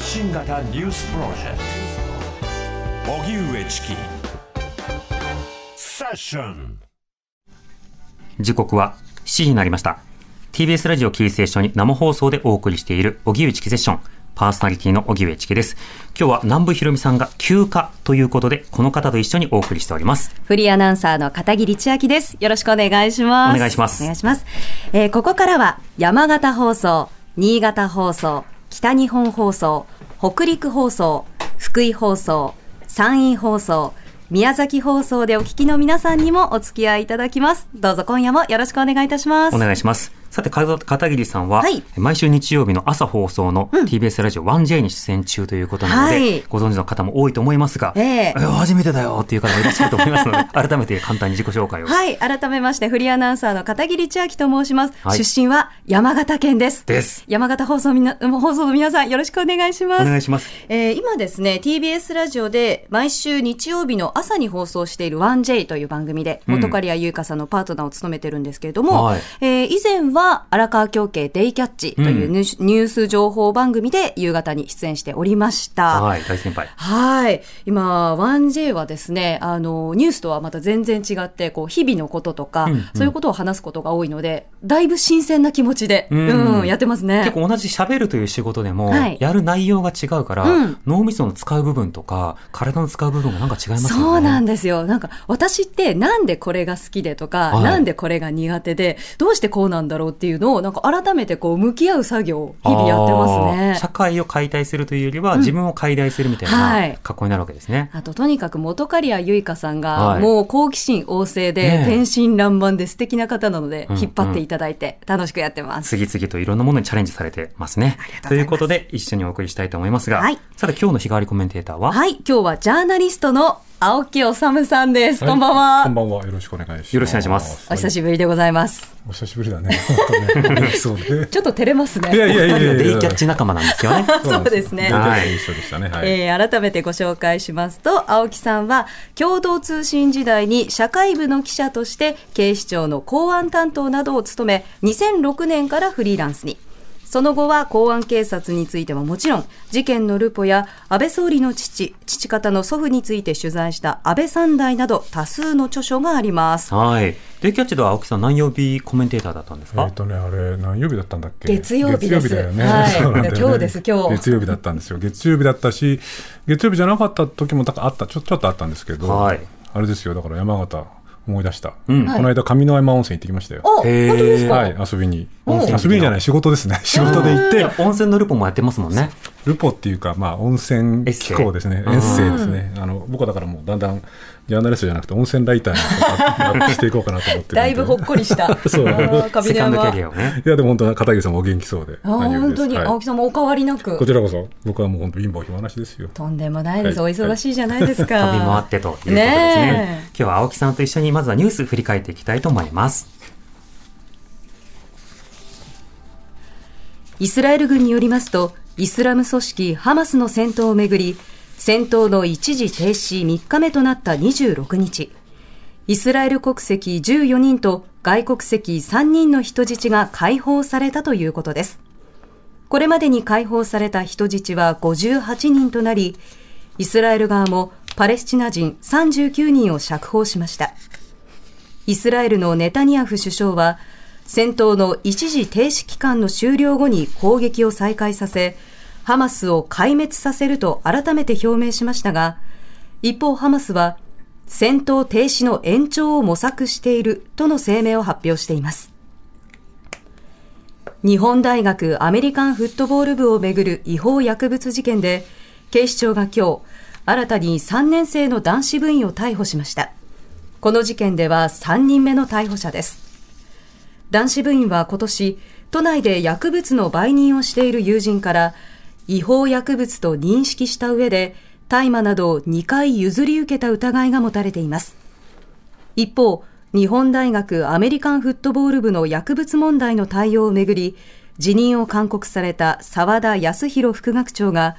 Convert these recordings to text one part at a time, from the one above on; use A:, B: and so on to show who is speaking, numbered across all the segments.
A: 発信型ニュースプロジェクト。荻上チキ。セッション。
B: 時刻は7時になりました。TBS ラジオキーステーションに生放送でお送りしている荻上チキセッション。パーソナリティの荻上チキです。今日は南部ひろみさんが休暇ということでこの方と一緒にお送りしております。
C: フリーアナウンサーの片桐千秋です。よろしくお願いします。
B: お願いします。
C: お願いします。えーここからは山形放送、新潟放送、北日本放送、北陸放送、福井放送、山陰放送、宮崎放送でお聞きの皆さんにもお付き合いいただきます。どうぞ今夜もよろしくお願いいたします。
B: お願いしますさてか片桐さんは、
C: はい。
B: 毎週日曜日の朝放送の TBS ラジオ 1J に出演中ということなので、
C: はい。
B: ご存知の方も多いと思いますが、
C: ええ。
B: 初めてだよっていう方もいらっしゃると思いますので 改めて簡単に自己紹介を、
C: はい。改めまして、フリーアナウンサーの片桐千秋と申します。
B: はい。
C: 出身は山形県です。
B: です。
C: 山形放送みな、放送の皆さん、よろしくお願いします。
B: お願いします。
C: えー今ですね、TBS ラジオで毎週日曜日の朝に放送している 1J という番組で、
B: うん。
C: 元刈谷優香さんのパートナーを務めてるんですけれども、
B: はい。
C: えー以前は荒川京慶デイキャッチというニュース情報番組で夕方に出演しておりました。
B: はい大先輩
C: はい。今、1J はですね、あの、ニュースとはまた全然違って、こう、日々のこととか、
B: うんうん
C: そういうことを話すことが多いので、だいぶ新鮮な気持ちで、
B: う
C: うんん、やってますね。
B: 結構同じ喋るという仕事でも、
C: はい
B: やる内容が違うから、
C: うん
B: 脳みその使う部分とか、体の使う部分がなんか違いますよね。
C: そうなんですよ。なんか、私ってなんでこれが好きでとか、
B: はい
C: なんでこれが苦手で、どうしてこうなんだろうっていうのを、なんか改めてこう、向き合う作業を日々やってますね。
B: 社。会を解体するというよりは、自分を解体するみたい
C: はい。
B: な格好になるわけですね。
C: あと、とにかく元刈谷結香さんが、
B: はい。
C: もう好奇心旺盛で、天真爛漫で素敵な方なので、
B: うん
C: 引っ張っていただいて、楽しくやってます。
B: 次々といろんなものにチャレンジされてますね。ということで、一緒にお送りしたいと思いますが、
C: はい。
B: さて今日の日替わりコメンテーターは、
C: はい、今日はジャーナリストの青木治さんです。こんばんは。
D: こんばんは。よろしくお願いします。
B: よろしくお願いします
C: お久しぶりでございます。
D: お久しぶりだね。ね。そうね。
C: ちょっと照れますね。
D: いやいやいやいや。
B: デイキャッチ仲間なんですよね。
C: そうですね
D: デイキャッチ一緒でしたね。はい。
C: えー改めてご紹介しますと、青木さんは共同通信時代に社会部の記者として警視庁の公安担当などを務め、2006年からフリーランスに。その後は公安警察についてはもちろん、事件のルポや安倍総理の父、父方の祖父について取材した安倍三代など多数の著書があります。
B: はい。デイキャッチでは青木さん何曜日コメンテーターだったんですか、
D: えっとね、あれ、何曜日だったんだっけ？
C: 月曜日です
D: 月曜日だよね。
C: はい
D: そうなんだよね
C: 今日です今日
D: 月曜日だったんですよ。月曜日だったし、月曜日じゃなかった時もだからあった、ちょちょっとあったんですけど、
B: はい
D: あれですよ、だから山形思い出した。
B: うん
D: この間、上野山温泉行ってきましたよ。
C: お、本当
B: へー
C: ですか、
D: はい、遊びに。
C: お
D: 遊びにじゃない、仕事ですね。仕事で行って、
B: 温泉のルポもやってますもんね。
D: ルポっていうか、まあ、温泉機構ですね。
B: エッセイ
D: エッセイですね。あの、僕はだからもうだんだん、ジャーナリストじゃなくて温泉ライターにしていこうかなと思って
C: だいぶほっこりした。
D: そう
B: カンドキャ
C: 山
B: リアをね。
D: いや、でも本当は片桐さんもお元気そうで。
C: あ本当に、
D: はい
C: 青木さんもお変わりなく。
D: こちらこそ、僕はもう本当貧乏暇なしですよ。
C: とんでもないです。
D: はい
C: お忙しいじゃないですか。
B: 飛び回ってということですね
C: ねえ
B: 今日は青木さんと一緒にまずはニュース振り返っていきたいと思います。
C: イスラエル軍によりますと、イスラム組織ハマスの戦闘をめぐり、戦闘の一時停止3日目となった26日、イスラエル国籍14人と外国籍3人の人質が解放されたということです。これまでに解放された人質は58人となり、イスラエル側もパレスチナ人39人を釈放しました。イスラエルのネタニヤフ首相は、戦闘の一時停止期間の終了後に攻撃を再開させ、ハマスを壊滅させると改めて表明しましたが、一方ハマスは、戦闘停止の延長を模索しているとの声明を発表しています。日本大学アメリカンフットボール部をめぐる違法薬物事件で、警視庁が今日、新たに3年生の男子部員を逮捕しました。この事件では3人目の逮捕者です。男子部員は今年、都内で薬物の売人をしている友人から、違法薬物と認識した上で、大麻などを2回譲り受けた疑いが持たれています。一方、日本大学アメリカンフットボール部の薬物問題の対応をめぐり、辞任を勧告された澤田康弘副学長が、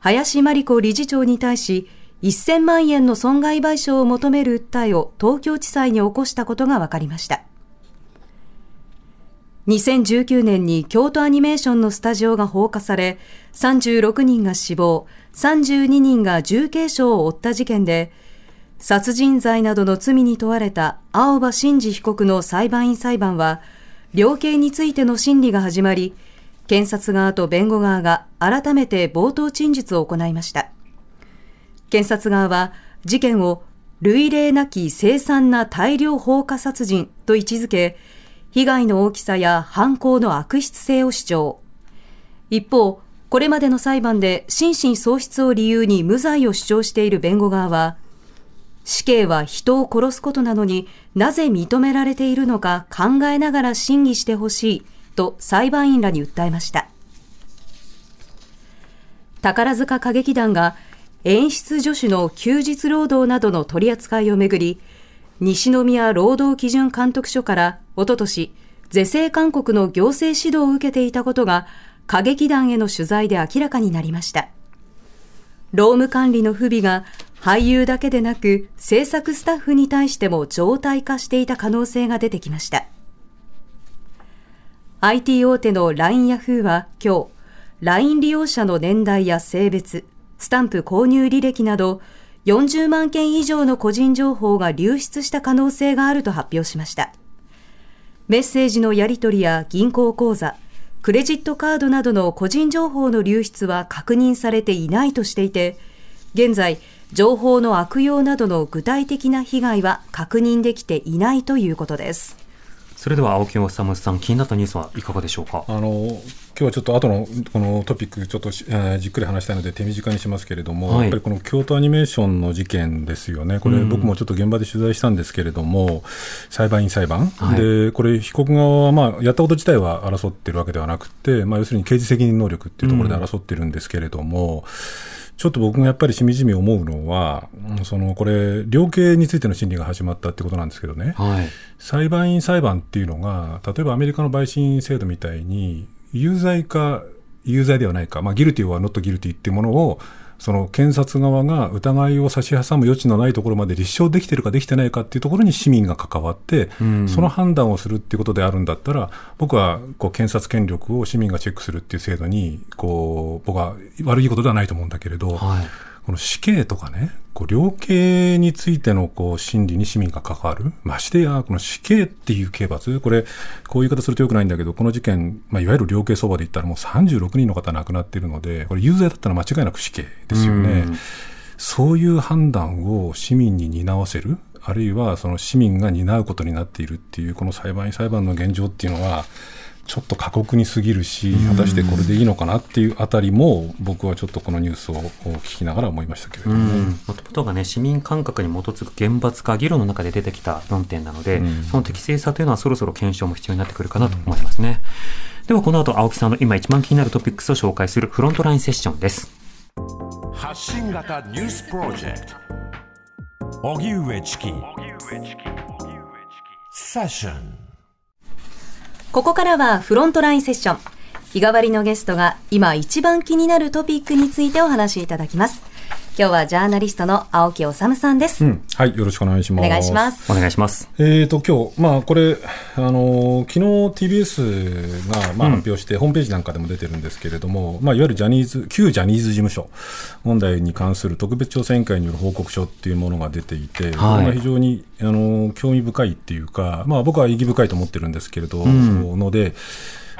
C: 林真理子理事長に対し、1000万円の損害賠償を求める訴えを東京地裁に起こしたことが分かりました。2019年に京都アニメーションのスタジオが放火され、36人が死亡、32人が重軽傷を負った事件で、殺人罪などの罪に問われた青葉真司被告の裁判員裁判は、量刑についての審理が始まり、検察側と弁護側が改めて冒頭陳述を行いました。検察側は事件を類例なき凄惨な大量放火殺人と位置づけ、被害の大きさや犯行の悪質性を主張。一方、これまでの裁判で心神喪失を理由に無罪を主張している弁護側は、死刑は人を殺すことなのになぜ認められているのか考えながら審議してほしいと裁判員らに訴えました。宝塚歌劇団が演出助手の休日労働などの取り扱いをめぐり、西宮労働基準監督署からおととし、是正勧告の行政指導を受けていたことが、歌劇団への取材で明らかになりました。労務管理の不備が俳優だけでなく制作スタッフに対しても常態化していた可能性が出てきました。IT 大手の LINE ヤフーは今日、LINE 利用者の年代や性別、スタンプ購入履歴など40万件以上の個人情報が流出した可能性があると発表しました。メッセージのやり取りや銀行口座、クレジットカードなどの個人情報の流出は確認されていないとしていて、現在、情報の悪用などの具体的な被害は確認できていないということです。
B: それでは青木治さん、気になったニュースはいかがでしょうか？
D: あの今日はちょっと後のこのトピック、ちょっと、えー、じっくり話したいので、手短にしますけれども、はい、やっぱりこの京都アニメーションの事件ですよね、これ、僕もちょっと現場で取材したんですけれども、裁判員裁判、はい、でこれ、被告側は、まあ、やったこと自体は争ってるわけではなくて、まあ、要するに刑事責任能力っていうところで争ってるんですけれども、うんちょっと僕がやっぱりしみじみ思うのは、そのこれ、量刑についての審理が始まったってことなんですけどね、はい、裁判員裁判っていうのが、例えばアメリカの陪審制度みたいに、有罪か有罪ではないか、まあ、ギルティはノットギルティっていうものを、その検察側が疑いを差し挟む余地のないところまで立証できてるかできてないかっていうところに市民が関わって、うん、その判断をするっていうことであるんだったら、僕はこう検察権力を市民がチェックするっていう制度に、こう、僕は悪いことではないと思うんだけれど、はいこの死刑とかね、こう量刑についてのこう審理に市民が関わる、ましてや、この死刑っていう刑罰、これ、こういう言い方するとよくないんだけど、この事件、まあ、いわゆる量刑相場で言ったらもう36人の方亡くなっているので、これ有罪だったら間違いなく死刑ですよね。うそういう判断を市民に担わせる、あるいはその市民が担うことになっているっていう、この裁判員裁判の現状っていうのは、ちょっと過酷にすぎるし、果たしてこれでいいのかなっていうあたりも、僕はちょっとこのニュースを聞きながら思いましたけれども、も
B: ともとがね、市民感覚に基づく厳罰化、議論の中で出てきた論点なので、その適正さというのはそろそろ検証も必要になってくるかなと思いますね。ではこの後、青木さんの今一番気になるトピックスを紹介するフロントラインセッションです。
A: 発信型ニュースプロジェクト。荻上チキ。セッション
C: ここからはフロントラインセッション。日替わりのゲストが今一番気になるトピックについてお話しいただきます。今日はジャーナリストの青木治さんです、うん、
D: はい、よろしくお願いします。
C: お願いします。
B: お願いします。
D: えっ、ー、と、今日、まあ、これ、あの、昨日 TBS が、まあ、発表して、うん、ホームページなんかでも出てるんですけれども、まあ、いわゆるジャニーズ、旧ジャニーズ事務所問題に関する特別調査委員会による報告書っていうものが出ていて、はい、これが非常に、あの、興味深いっていうか、まあ、僕は意義深いと思ってるんですけれど、うん、ので、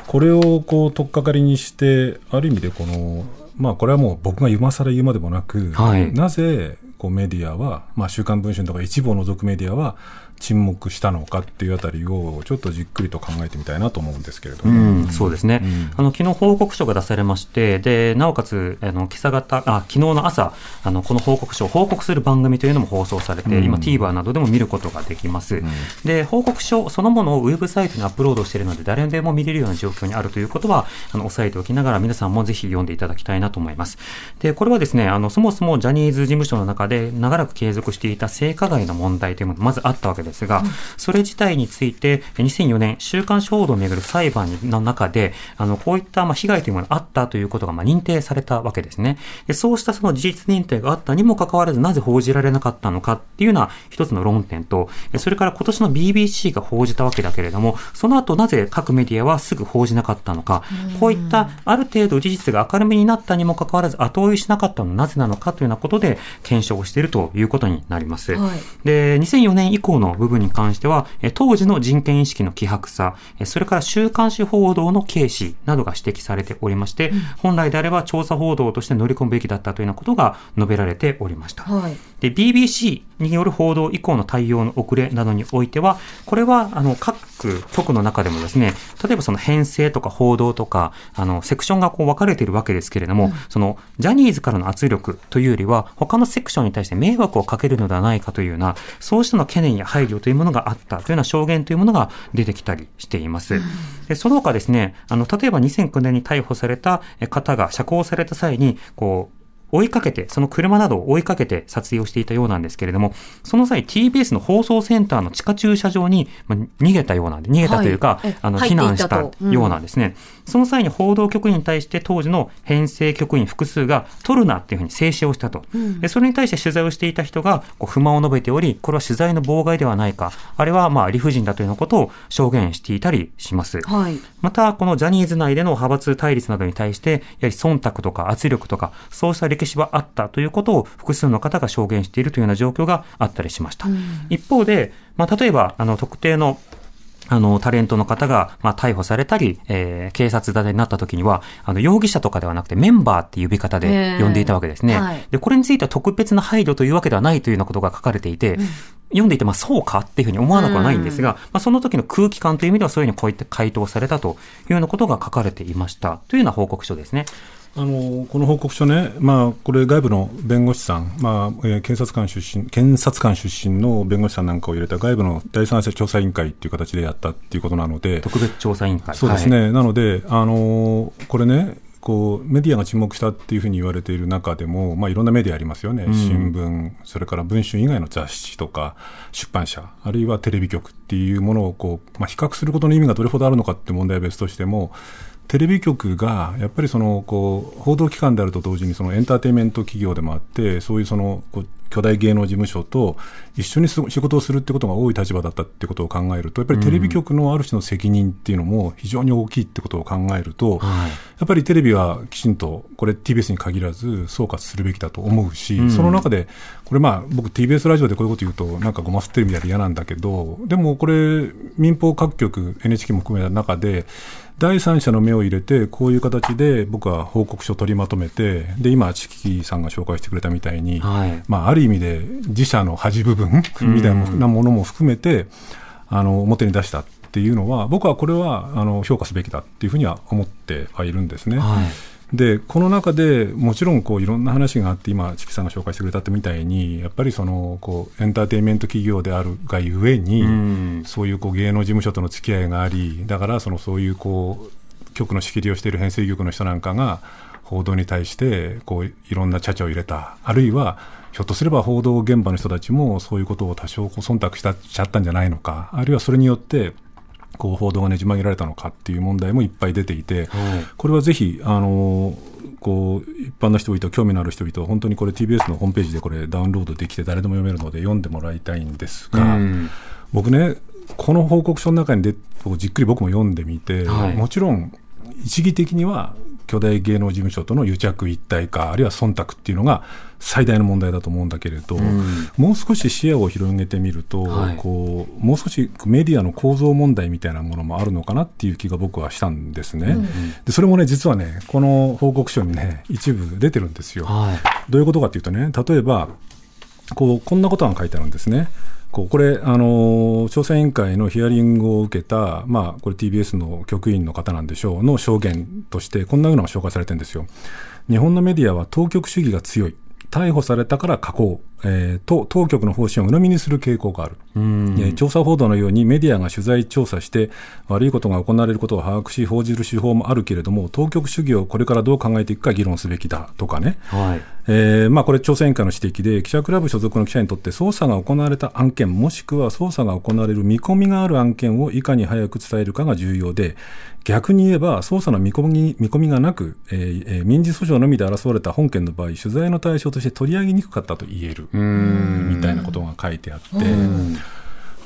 D: これをこう、取っかかりにして、ある意味でこの、まあ、これはもう僕が今更言うまでもなく、はい、なぜこうメディアは、まあ、週刊文春とか一部を除くメディアは、沈黙したのかっていうあたりをちょっとじっくりと考えてみたいなと思うんですけれども、
B: うん、そうですね、うん、あの昨日報告書が出されましてでなおかつあの今朝方あ昨日の朝あのこの報告書を報告する番組というのも放送されて、うん、今 TVer などでも見ることができます、で報告書そのものをウェブサイトにアップロードしているので誰でも見れるような状況にあるということはあの押さえておきながら皆さんもぜひ読んでいただきたいなと思います。でこれはですねあのそもそもジャニーズ事務所の中で長らく継続していた性加害の問題というものがまずあったわけですが、うん、それ自体について、2004年、週刊誌報道をめぐる裁判の中で、あの、こういったまあ被害というものがあったということがまあ認定されたわけですね。でそうしたその事実認定があったにもかかわらず、なぜ報じられなかったのかっていうような一つの論点と、それから今年の BBC が報じたわけだけれども、その後なぜ各メディアはすぐ報じなかったのか、こういったある程度事実が明るみになったにもかかわらず後追いしなかったのはなぜなのかというようなことで検証をしているということになります。はい、で、2004年以降の部分に関しては、当時の人権意識の希薄さ、それから週刊誌報道の軽視などが指摘されておりまして、うん、本来であれば調査報道として乗り込むべきだったというようなことが述べられておりました。はい、で、BBC による報道以降の対応の遅れなどにおいては、これは、あの、各局の中でもですね、例えばその編成とか報道とか、あの、セクションがこう分かれているわけですけれども、うん、その、ジャニーズからの圧力というよりは、他のセクションに対して迷惑をかけるのではないかというような、そうしたの懸念や配慮というものがあったというような証言というものが出てきたりしています。でその他ですね、あの、例えば2009年に逮捕された方が釈放された際に、こう、追いかけて、その車などを追いかけて撮影をしていたようなんですけれども、その際 TBS の放送センターの地下駐車場に、まあ、逃げたようなんで、逃げたというか、はい、あの、避難したようなんですね。うん、その際に報道局員に対して当時の編成局員複数が取るなっていうふうに制止をしたと。うん、でそれに対して取材をしていた人がこう不満を述べており、これは取材の妨害ではないか、あれはまあ理不尽だというようなことを証言していたりします。はい、また、このジャニーズ内での派閥対立などに対して、やはり忖度とか圧力とか、そうした歴史はあったということを複数の方が証言しているというような状況があったりしました。うん、一方で、まあ、例えば、あの、特定のあの、タレントの方が、まあ、逮捕されたり、えー、警察沙汰になった時には、あの、容疑者とかではなくてメンバーっていう呼び方で呼んでいたわけですね。はい、で、これについては特別な配慮というわけではないというようなことが書かれていて、うん、読んでいて、まあ、そうかっていうふうに思わなくはないんですが、うん、まあ、その時の空気感という意味ではそういうふうにこういった回答されたというようなことが書かれていましたというような報告書ですね。
D: あのこの報告書ね、まあ、これ、外部の弁護士さん、まあえー、検察官出身検察官出身の弁護士さんなんかを入れた外部の第三者調査委員会っていう形でやったっていうことなので、
B: 特別調査委員会。
D: そうですね、はい、なので、あのこれね、こうメディアが注目したっていうふうに言われている中でも、まあ、いろんなメディアありますよね、うん、新聞、それから文春以外の雑誌とか、出版社、あるいはテレビ局っていうものをこう、まあ、比較することの意味がどれほどあるのかって問題は別としても、テレビ局がやっぱりそのこう報道機関であると同時にそのエンターテインメント企業でもあってそういうそのこう巨大芸能事務所と一緒に仕事をするってことが多い立場だったってことを考えるとやっぱりテレビ局のある種の責任っていうのも非常に大きいってことを考えると、やっぱりテレビはきちんとこれ TBS に限らず総括するべきだと思うし、その中でこれまあ僕 TBS ラジオでこういうこと言うとなんかごますってるみたいで嫌なんだけどでもこれ民放各局 NHK も含めた中で第三者の目を入れて、こういう形で僕は報告書を取りまとめて、で、今、チキさんが紹介してくれたみたいに、はい、まあ、ある意味で自社の恥部分みたいなものも含めて、あの、表に出したっていうのは、僕はこれは、あの、評価すべきだっていうふうには思ってはいるんですね。はい。でこの中でもちろんこういろんな話があって今、チキさんが紹介してくれたってみたいにやっぱりそのこうエンターテインメント企業であるがゆえに、うん、そういうこう芸能事務所との付き合いがありだからそのそういうこう局の仕切りをしている編成局の人なんかが報道に対してこういろんな茶々を入れた。あるいはひょっとすれば報道現場の人たちもそういうことを多少忖度したちゃったんじゃないのかあるいはそれによってこう報道がねじ曲げられたのかっていう問題もいっぱい出ていて、これはぜひ、あのこう一般の人々、興味のある人々、本当にこれ TBS のホームページでこれダウンロードできて誰でも読めるので読んでもらいたいんですが、僕ね、この報告書の中にでじっくり僕も読んでみて、はい、もちろん一義的には巨大芸能事務所との癒着一体化、あるいは忖度っていうのが最大の問題だと思うんだけれど、うん、もう少し視野を広げてみると、はい、こうもう少しメディアの構造問題みたいなものもあるのかなっていう気が僕はしたんですね。うん、でそれもね、実はね、この報告書にね、一部出てるんですよ。はい、どういうことかっていうとね、例えば、こうこんなことが書いてあるんですね。こうこれ、あの調査委員会のヒアリングを受けた、まあ、これ TBS の局員の方なんでしょうの証言として、こんなようなのが紹介されてるんですよ。日本のメディアは当局主義が強い。逮捕されたから加工、えー、と当局の方針を鵜呑みにする傾向がある、えー、調査報道のようにメディアが取材調査して悪いことが行われることを把握し報じる手法もあるけれども当局主義をこれからどう考えていくか議論すべきだとかね、はいえーまあ、これ、調査委員会の指摘で、記者クラブ所属の記者にとって、捜査が行われた案件、もしくは捜査が行われる見込みがある案件をいかに早く伝えるかが重要で、逆に言えば、捜査の見込み見込みがなく、えーえー、民事訴訟のみで争われた本件の場合、取材の対象として取り上げにくかったと言えるみたいなことが書いてあって。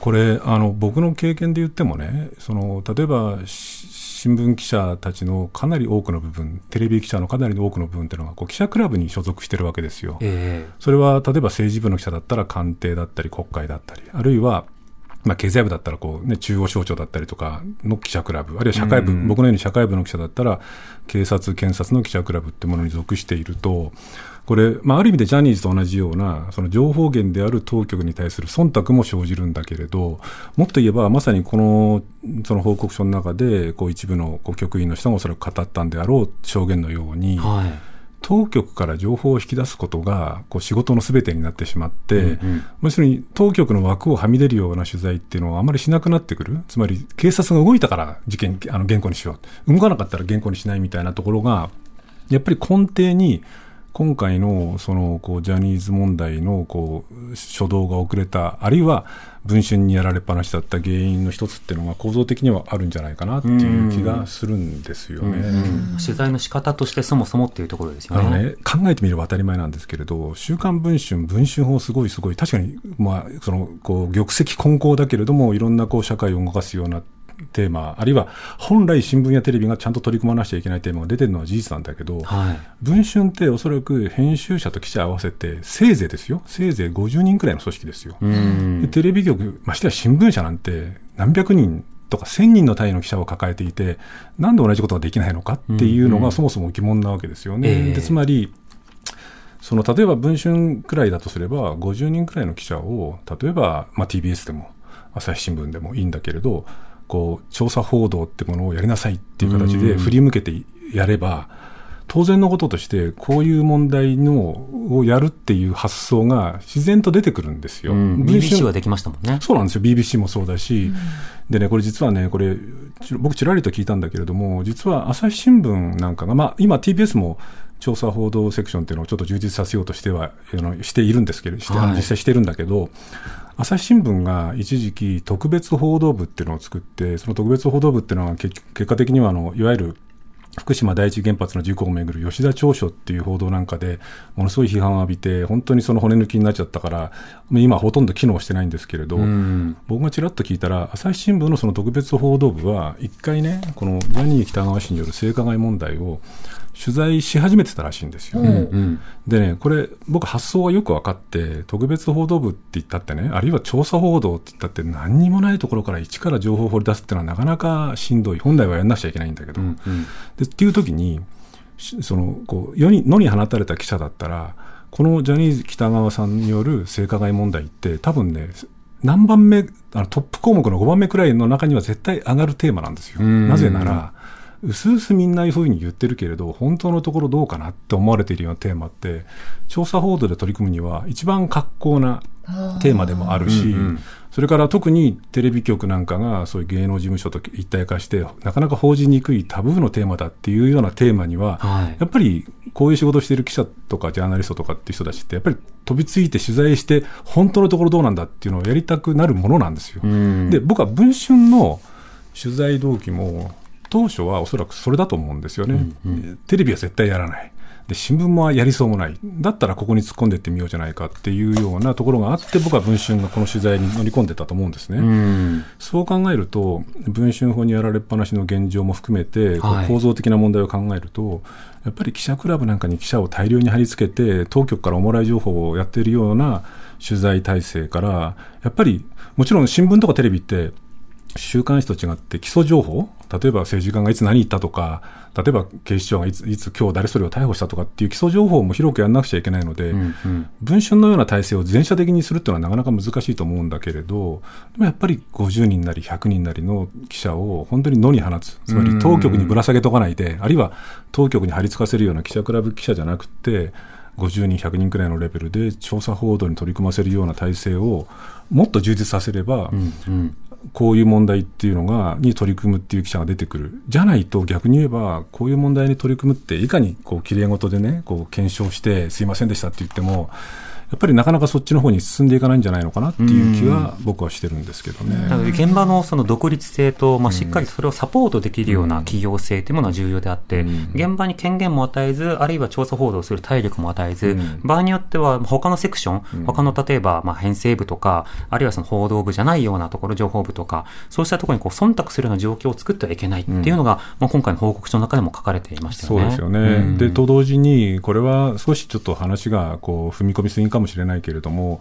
D: これあの僕の経験で言ってもねその例えば新聞記者たちのかなり多くの部分、テレビ記者のかなり多くの部分っていうのがこう記者クラブに所属してるわけですよ、えー、それは例えば政治部の記者だったら官邸だったり、国会だったり、あるいはまあ、経済部だったらこう、ね、中央省庁だったりとかの記者クラブ、あるいは社会部、僕のように社会部の記者だったら、警察、検察の記者クラブってものに属していると、これ、まあ、ある意味でジャニーズと同じような、その情報源である当局に対する忖度も生じるんだけれど、もっと言えば、まさにこのその報告書の中で、こう一部のこう局員の人がおそらく語ったんであろう証言のように、はい。当局から情報を引き出すことがこう仕事のすべてになってしまって、うんうん、要するに当局の枠をはみ出るような取材っていうのはあまりしなくなってくる、つまり警察が動いたから事件あの原稿にしよう、動かなかったら原稿にしないみたいなところが、やっぱり根底に今回のそのこうジャニーズ問題のこう初動が遅れた、あるいは文春にやられっぱなしだった原因の一つっていうのが構造的にはあるんじゃないかなっていう気がするんですよね、
B: 取材の仕方としてそもそもっていうところですよね。ね
D: 考えてみれば当たり前なんですけれど、週刊文春、文春法、すごいすごい、確かに、まあ、そのこう玉石混交だけれども、いろんなこう社会を動かすようなテーマ、あるいは本来新聞やテレビがちゃんと取り組まなきゃいけないテーマが出てるのは事実なんだけど、はい、文春っておそらく編集者と記者合わせて、せいぜいですよ、せいぜい50人くらいの組織ですよ。でテレビ局、ましてや新聞社なんて何百人とか1000人の単位の記者を抱えていて、なんで同じことができないのかっていうのがそもそも疑問なわけですよね。でつまりその例えば文春くらいだとすれば、50人くらいの記者を、例えば、まあ、TBS でも、朝日新聞でもいいんだけれど、こう調査報道ってものをやりなさいっていう形で振り向けてやれば、当然のこととして、こういう問題のをやるっていう発想が自然と出てくるんですよ。
B: BBC はできましたもんね。
D: そうなんですよ。BBC もそうだし、でね、これ実はね、これ、僕ちらりと聞いたんだけれども、実は朝日新聞なんかが、まあ今 TBS も調査報道セクションっていうのをちょっと充実させようとしては、しているんですけど、して実際してるんだけど、朝日新聞が一時期特別報道部っていうのを作って、その特別報道部っていうのは結果的にはあの、いわゆる福島第一原発の事故をめぐる吉田調書っていう報道なんかで、ものすごい批判を浴びて、本当にその骨抜きになっちゃったから、今ほとんど機能してないんですけれど、僕がちらっと聞いたら、朝日新聞のその特別報道部は、一回ね、このジャニー喜多川氏による性加害問題を、取材し始めてたらしいんですよ。うんうん、でね、これ、僕、発想がよく分かって、特別報道部って言ったってね、あるいは調査報道って言ったって、何にもないところから一から情報を掘り出すっていうのはなかなかしんどい、本来はやんなくちゃいけないんだけど、うんうん、でっていう時に、そのこう世に野に放たれた記者だったら、このジャニーズ喜多川さんによる性加害問題って、多分ね、何番目、あのトップ項目の5番目くらいの中には絶対上がるテーマなんですよ。なぜなら、うすうすみんないうふうに言ってるけれど、本当のところどうかなって思われているようなテーマって、調査報道で取り組むには一番格好なテーマでもあるし、うんうん、それから特にテレビ局なんかがそういう芸能事務所と一体化して、なかなか報じにくいタブーのテーマだっていうようなテーマには、はい、やっぱりこういう仕事をしている記者とかジャーナリストとかっていう人たちって、やっぱり飛びついて取材して、本当のところどうなんだっていうのをやりたくなるものなんですよ。うん、で僕は文春の取材動機も当初はおそらくそれだと思うんですよね、うんうん、テレビは絶対やらない。で新聞もやりそうもない、だったらここに突っ込んでいってみようじゃないかっていうようなところがあって、僕は文春がこの取材に乗り込んでたと思うんですね。うん、そう考えると、文春法にやられっぱなしの現状も含めて、はい、構造的な問題を考えると、やっぱり記者クラブなんかに記者を大量に貼り付けて、当局からおもらい情報をやっているような取材体制から、やっぱりもちろん新聞とかテレビって、週刊誌と違って基礎情報例えば政治家がいつ何言ったとか例えば警視庁がいついつ今日誰それを逮捕したとかっていう基礎情報も広くやらなくちゃいけないので、うんうん、文春のような体制を全社的にするっていうのはなかなか難しいと思うんだけれどでもやっぱり50人なり100人なりの記者を本当に野に放つ。つまり当局にぶら下げとかないで、あるいは当局に張り付かせるような記者クラブ記者じゃなくて50人、100人くらいのレベルで調査報道に取り組ませるような体制をもっと充実させれば、うんうん、こういう問題っていうのが、に取り組むっていう記者が出てくる。じゃないと逆に言えば、こういう問題に取り組むって、いかにこう、綺麗事でね、こう、検証して、すいませんでしたって言っても、やっぱりなかなかそっちの方に進んでいかないんじゃないのかなっていう気は僕はしてるんですけどね。
B: なので現場のその独立性と、まあ、しっかりそれをサポートできるような企業性というものは重要であって、現場に権限も与えず、あるいは調査報道する体力も与えず、場合によっては他のセクション、他の例えばまあ編成部とか、あるいはその報道部じゃないようなところ、情報部とか、そうしたところにこう忖度するような状況を作ってはいけないっていうのが、まあ、今回の報告書の中でも書かれていましたよね。
D: そうですよね。で、と同時に、これは少しちょっと話がこう踏み込みすぎかもしれないけれども、も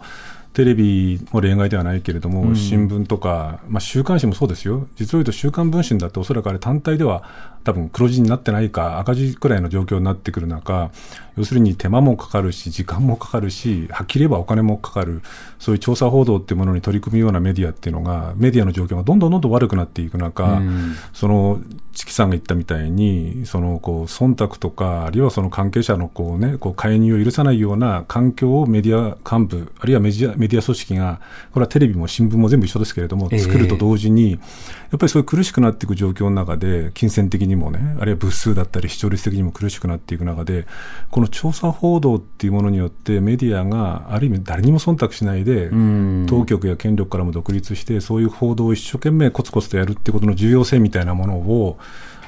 D: テレビも例外ではないけれども、うん、新聞とか、まあ、週刊誌もそうですよ、実を言うと週刊文春だっておそらくあれ単体では多分黒字になってないか赤字くらいの状況になってくる中要するに手間もかかるし時間もかかるしはっきり言えばお金もかかるそういう調査報道っていうものに取り組むようなメディアっていうのがメディアの状況がどんどんどんどん悪くなっていく中、うん、そのチキさんが言ったみたいにそのこう忖度とかあるいはその関係者のこう、ね、こう介入を許さないような環境をメディア幹部あるいはメディアメディア組織がこれはテレビも新聞も全部一緒ですけれども作ると同時に、やっぱりそういう苦しくなっていく状況の中で金銭的にもねあるいは物数だったり視聴率的にも苦しくなっていく中でこの調査報道っていうものによってメディアがある意味誰にも忖度しないで当局や権力からも独立してそういう報道を一生懸命コツコツとやるってことの重要性みたいなものを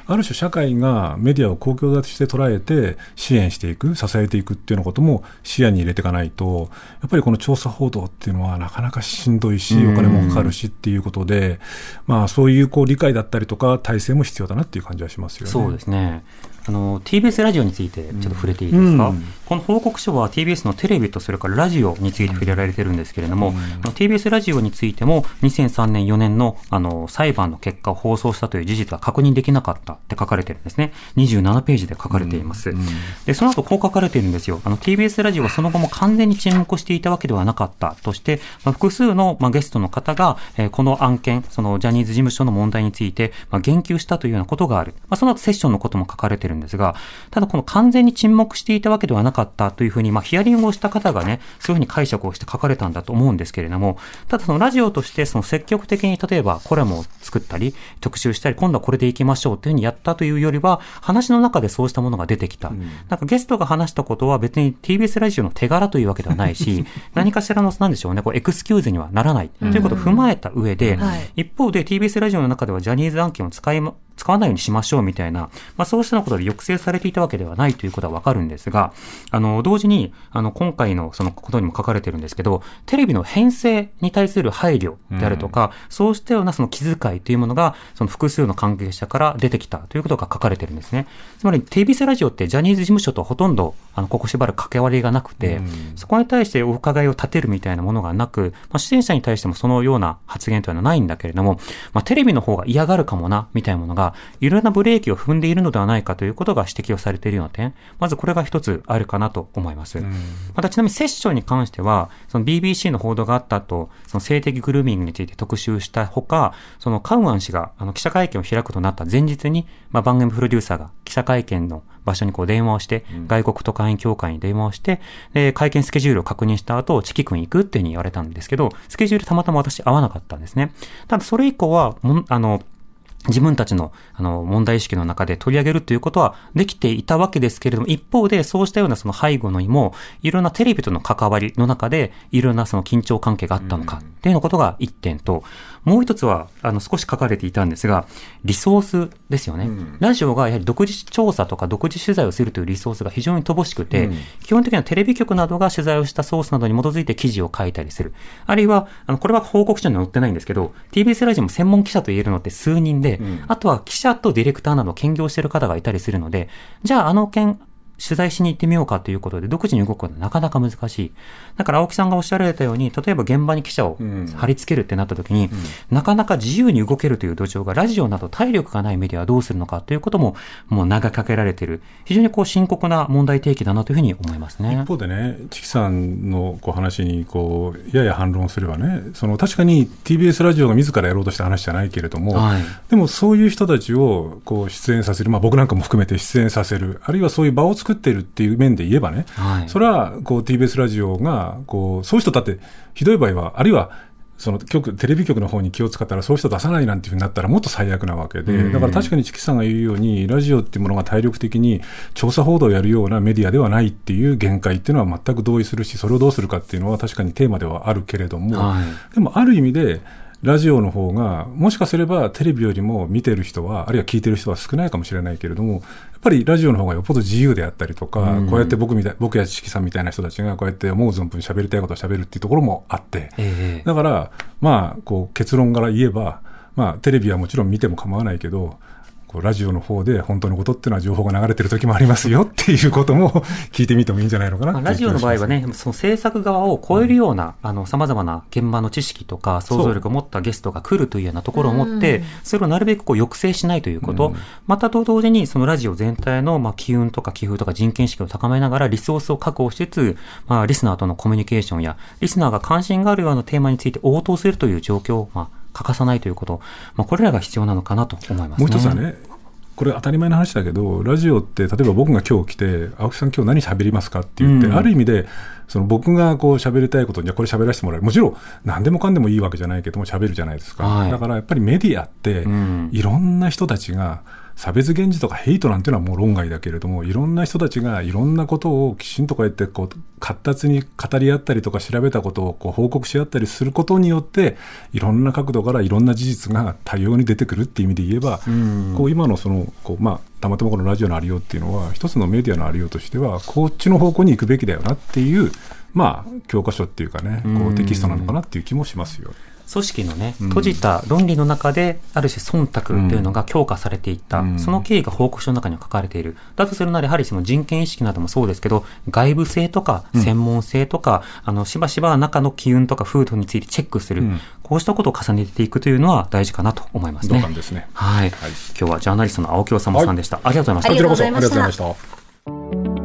D: ある種社会がメディアを公共として捉えて支援していく、支えていくっていうようなことも視野に入れていかないと、やっぱりこの調査報道っていうのはなかなかしんどいし、お金もかかるしっていうことで、まあそういうこう理解だったりとか体制も必要だなっていう感じはしますよね。
B: そうですね。あの TBS ラジオについてちょっと触れていいですか、うん、この報告書は TBS のテレビとそれからラジオについて触れられてるんですけれども、うん、TBS ラジオについても2003年4年のあの裁判の結果を放送したという事実は確認できなかったって書かれてるんですね。27ページで書かれています、うん、でその後こう書かれているんですよ。あの TBS ラジオはその後も完全に沈黙していたわけではなかったとして、まあ、複数の、まあ、ゲストの方が、えー、この案件そのジャニーズ事務所の問題について、まあ、言及したというようなことがある、まあ、その後セッションのことも書かれてるんですがただこの完全に沈黙していたわけではなかったというふうに、まあ、ヒアリングをした方がね、そういうふうに解釈をして書かれたんだと思うんですけれども、ただそのラジオとしてその積極的に例えばコラムを作ったり、特集したり、今度はこれでいきましょうというふうにやったというよりは、話の中でそうしたものが出てきた。うん、なんかゲストが話したことは別に TBS ラジオの手柄というわけではないし、何かしらの、なんでしょうね、こうエクスキューズにはならないということを踏まえた上で、うん。はい、一方で TBS ラジオの中ではジャニーズ案件を使い、使わないようにしましょうみたいな、まあ、そうしたことで抑制されていたわけではないということはわかるんですが、あの、同時に、あの、今回のそのことにも書かれてるんですけど、テレビの編成に対する配慮であるとか、うん、そうしたようなその気遣いというものが、その複数の関係者から出てきたということが書かれてるんですね。つまり、TBS ラジオってジャニーズ事務所とほとんど、あの、ここしばらく関わりがなくて、うん、そこに対してお伺いを立てるみたいなものがなく、まあ、出演者に対してもそのような発言というのはないんだけれども、まあ、テレビの方が嫌がるかもな、みたいなものが、いろんなブレーキを踏んでいるのではないかということが指摘をされているような点、まずこれが一つあるかなと思います。またちなみにセッションに関しては、その BBC の報道があった後、その性的グルーミングについて特集したほか、そのカウアン氏があの記者会見を開くとなった前日に、まあ、番組プロデューサーが記者会見の場所にこう電話をして、外国特派員協会に電話をして、で、会見スケジュールを確認した後、チキ君行くっていうふうに言われたんですけど、スケジュールたまたま私合わなかったんですね。ただそれ以降は、もあの、自分たちのあの問題意識の中で取り上げるということはできていたわけですけれども、一方でそうしたようなその背後のにも、いろんなテレビとの関わりの中で、いろんなその緊張関係があったのかっていうのことが一点と、もう一つは、あの、少し書かれていたんですが、リソースですよね。ラジオがやはり独自調査とか独自取材をするというリソースが非常に乏しくて、基本的にはテレビ局などが取材をしたソースなどに基づいて記事を書いたりする。あるいは、あの、これは報告書に載ってないんですけど、TBS ラジオも専門記者と言えるのって数人で、あとは記者とディレクターなど兼業している方がいたりするので、じゃああの件、取材しに行ってみようかということで、独自に動くことはなかなか難しい。だから青木さんがおっしゃられたように、例えば現場に記者を貼り付けるってなった時に、うんうん、なかなか自由に動けるという土壌が、ラジオなど体力がないメディアはどうするのかということも、もう長かけられている、非常にこう深刻な問題提起だなというふうに思いますね。
D: 一方でね、チキさんのこう話にこう、やや反論すればね、その確かに TBS ラジオが自らやろうとした話じゃないけれども、はい、でもそういう人たちをこう出演させる、まあ僕なんかも含めて出演させる、あるいはそういう場を作っているっていう面面で言えばね、はい、それはこう TBS ラジオがこう、そういう人だって、ひどい場合は、あるいはその局テレビ局の方に気を使ったらそういう人出さないなんていうふうになったらもっと最悪なわけで、だから確かにチキさんが言うようにラジオっていうものが体力的に調査報道をやるようなメディアではないっていう限界っていうのは全く同意するしそれをどうするかっていうのは確かにテーマではあるけれども、はい、でもある意味でラジオの方が、もしかすればテレビよりも見てる人は、あるいは聞いてる人は少ないかもしれないけれども、やっぱりラジオの方がよっぽど自由であったりとか、うん、こうやって僕みたい、僕や知識さんみたいな人たちがこうやって思う存分喋りたいことを喋るっていうところもあって、えー、だから、まあ、こう結論から言えば、まあ、テレビはもちろん見ても構わないけど、こうラジオの方で本当のことっていうのは情報が流れてる時もありますよっていうことも 聞いてみてもいいんじゃないのかな、
B: まあ、ラジオの場合はね、その制作側を超えるような、うん、あの、様々な現場の知識とか想像力を持ったゲストが来るというようなところを持って、それをなるべくこう抑制しないということ、うん、またと同時にそのラジオ全体の、まあ、機運とか気風とか人権意識を高めながらリソースを確保しつつ、まあ、リスナーとのコミュニケーションや、リスナーが関心があるようなテーマについて応答するという状況を、まあ、欠かさないということ、まあ、これらが必要なのかなと思います、ね、
D: もう一つはね、これ当たり前の話だけど、ラジオって、例えば僕が今日来て、青木さん今日何喋りますかって言って、うん、ある意味で、その僕がこう喋りたいことに、これ喋らせてもらえる。もちろん、何でもかんでもいいわけじゃないけども、喋るじゃないですか。はい、だからやっぱりメディアって、いろんな人たちが、差別言辞とかヘイトなんていうのはもう論外だけれどもいろんな人たちがいろんなことをきちんとこうやってこう活発に語り合ったりとか調べたことをこう報告し合ったりすることによっていろんな角度からいろんな事実が多様に出てくるっていう意味で言えば、こう今のそのこう、まあ、たまたまこのラジオのありようっていうのは一つのメディアのありようとしてはこっちの方向に行くべきだよなっていうまあ教科書っていうかねこうテキストなのかなっていう気もしますよ。
B: 組織のね、閉じた論理の中で、ある種忖度というのが強化されていった、うん、その経緯が報告書の中には書かれている。だとするなら、やはりその人権意識などもそうですけど、外部性とか専門性とか、うん、あの、しばしば中の機運とか風土についてチェックする、うん、こうしたことを重ねていくというのは大事かなと思いますね。
D: ですね。
B: はい。はい、今日はジャーナリストの青木治さんでした、はい。ありがとうございました。
D: こちらこそありがとうございました。